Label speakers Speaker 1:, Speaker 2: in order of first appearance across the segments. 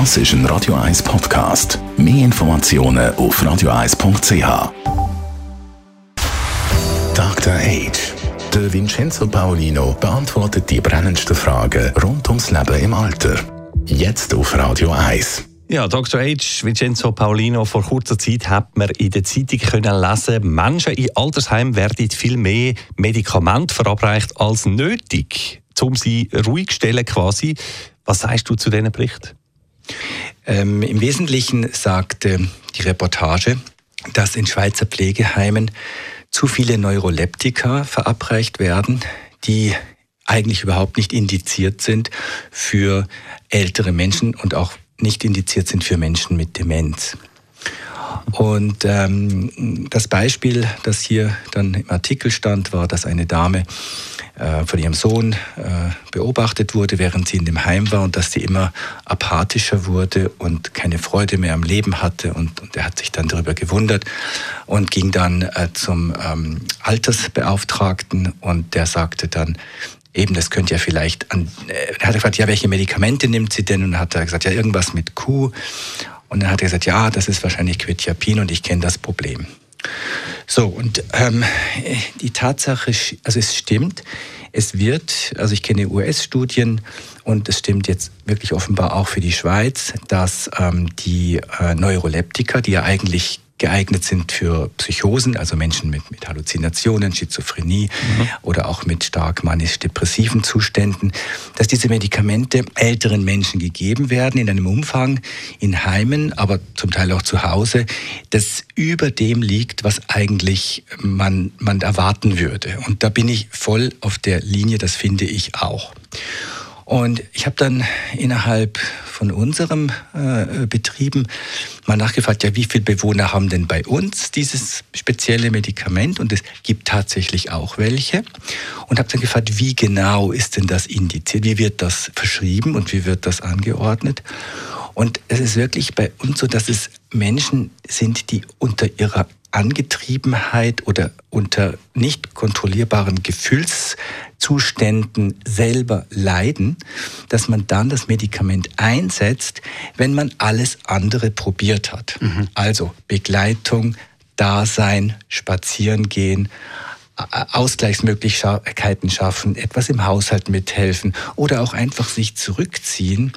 Speaker 1: Das ist ein Radio 1 Podcast. Mehr Informationen auf radio1.ch. Dr. Age. Der Vincenzo Paolino beantwortet die brennendsten Fragen rund ums Leben im Alter. Jetzt auf Radio 1.
Speaker 2: Ja, Dr. H. Vincenzo Paulino, vor kurzer Zeit hat man in der Zeitung können lesen, Menschen in Altersheimen werden viel mehr Medikamente verabreicht als nötig, um sie ruhig zu stellen quasi. Was sagst du zu diesen Bericht?
Speaker 3: Ähm, Im Wesentlichen sagte die Reportage, dass in Schweizer Pflegeheimen zu viele Neuroleptika verabreicht werden, die eigentlich überhaupt nicht indiziert sind für ältere Menschen und auch nicht indiziert sind für Menschen mit Demenz. Und ähm, das Beispiel, das hier dann im Artikel stand, war, dass eine Dame von ihrem Sohn äh, beobachtet wurde, während sie in dem Heim war und dass sie immer apathischer wurde und keine Freude mehr am Leben hatte. Und, und er hat sich dann darüber gewundert und ging dann äh, zum ähm, Altersbeauftragten und der sagte dann, eben, das könnte ja vielleicht an, äh, er hat gefragt, ja, welche Medikamente nimmt sie denn? Und dann hat er gesagt, ja, irgendwas mit Q. Und dann hat er gesagt, ja, das ist wahrscheinlich Quetiapin und ich kenne das Problem. So, und ähm, die Tatsache, also es stimmt, es wird, also ich kenne US-Studien und es stimmt jetzt wirklich offenbar auch für die Schweiz, dass ähm, die äh, Neuroleptika, die ja eigentlich geeignet sind für Psychosen, also Menschen mit, mit Halluzinationen, Schizophrenie mhm. oder auch mit stark manisch-depressiven Zuständen, dass diese Medikamente älteren Menschen gegeben werden in einem Umfang in Heimen, aber zum Teil auch zu Hause, das über dem liegt, was eigentlich man, man erwarten würde. Und da bin ich voll auf der Linie, das finde ich auch. Und ich habe dann innerhalb von unserem äh, Betrieben mal nachgefragt, ja, wie viele Bewohner haben denn bei uns dieses spezielle Medikament? Und es gibt tatsächlich auch welche. Und habe dann gefragt, wie genau ist denn das indiziert? Wie wird das verschrieben und wie wird das angeordnet? Und es ist wirklich bei uns so, dass es Menschen sind, die unter ihrer Angetriebenheit oder unter nicht kontrollierbaren Gefühlszuständen selber leiden, dass man dann das Medikament einsetzt, wenn man alles andere probiert hat. Mhm. Also Begleitung, Dasein, Spazieren gehen, Ausgleichsmöglichkeiten schaffen, etwas im Haushalt mithelfen oder auch einfach sich zurückziehen.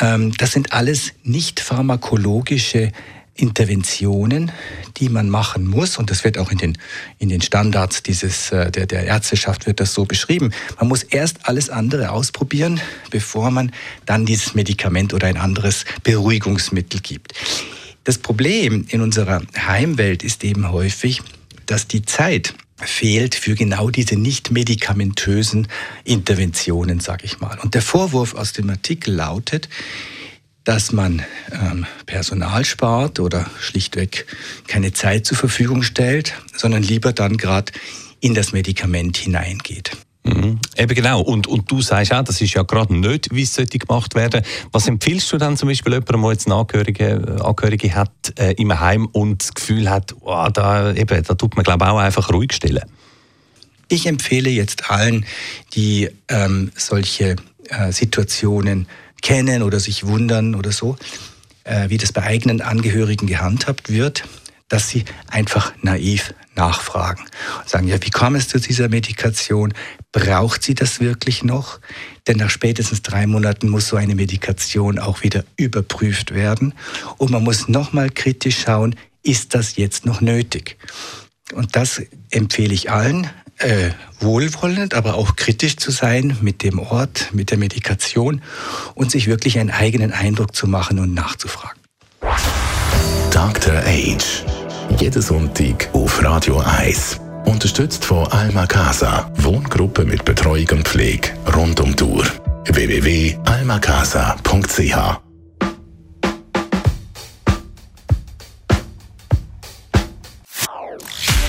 Speaker 3: Ähm, das sind alles nicht pharmakologische Interventionen, die man machen muss, und das wird auch in den, in den Standards dieses, äh, der, der Ärzteschaft wird das so beschrieben. Man muss erst alles andere ausprobieren, bevor man dann dieses Medikament oder ein anderes Beruhigungsmittel gibt. Das Problem in unserer Heimwelt ist eben häufig, dass die Zeit fehlt für genau diese nicht medikamentösen Interventionen, sage ich mal. Und der Vorwurf aus dem Artikel lautet, dass man ähm, Personal spart oder schlichtweg keine Zeit zur Verfügung stellt, sondern lieber dann gerade in das Medikament hineingeht.
Speaker 2: Mhm. Eben genau. Und, und du sagst auch, das ist ja gerade nicht, wie es sollte gemacht werden. Was empfiehlst du dann zum Beispiel jemandem, der jetzt eine Angehörige, Angehörige hat äh, im Heim und das Gefühl hat, oh, da, eben, da tut man glaube ich auch einfach ruhig stellen?
Speaker 3: Ich empfehle jetzt allen, die ähm, solche äh, Situationen kennen oder sich wundern oder so, äh, wie das bei eigenen Angehörigen gehandhabt wird, dass sie einfach naiv nachfragen und sagen, ja, wie kam es zu dieser Medikation? Braucht sie das wirklich noch? Denn nach spätestens drei Monaten muss so eine Medikation auch wieder überprüft werden. Und man muss nochmal kritisch schauen, ist das jetzt noch nötig? Und das empfehle ich allen, äh, wohlwollend, aber auch kritisch zu sein mit dem Ort, mit der Medikation und sich wirklich einen eigenen Eindruck zu machen und nachzufragen.
Speaker 1: Dr. Age. Jeden Sonntag auf Radio 1. Unterstützt von Alma Casa. Wohngruppe mit Betreuung und Pflege rund um Tour. www.almacasa.ch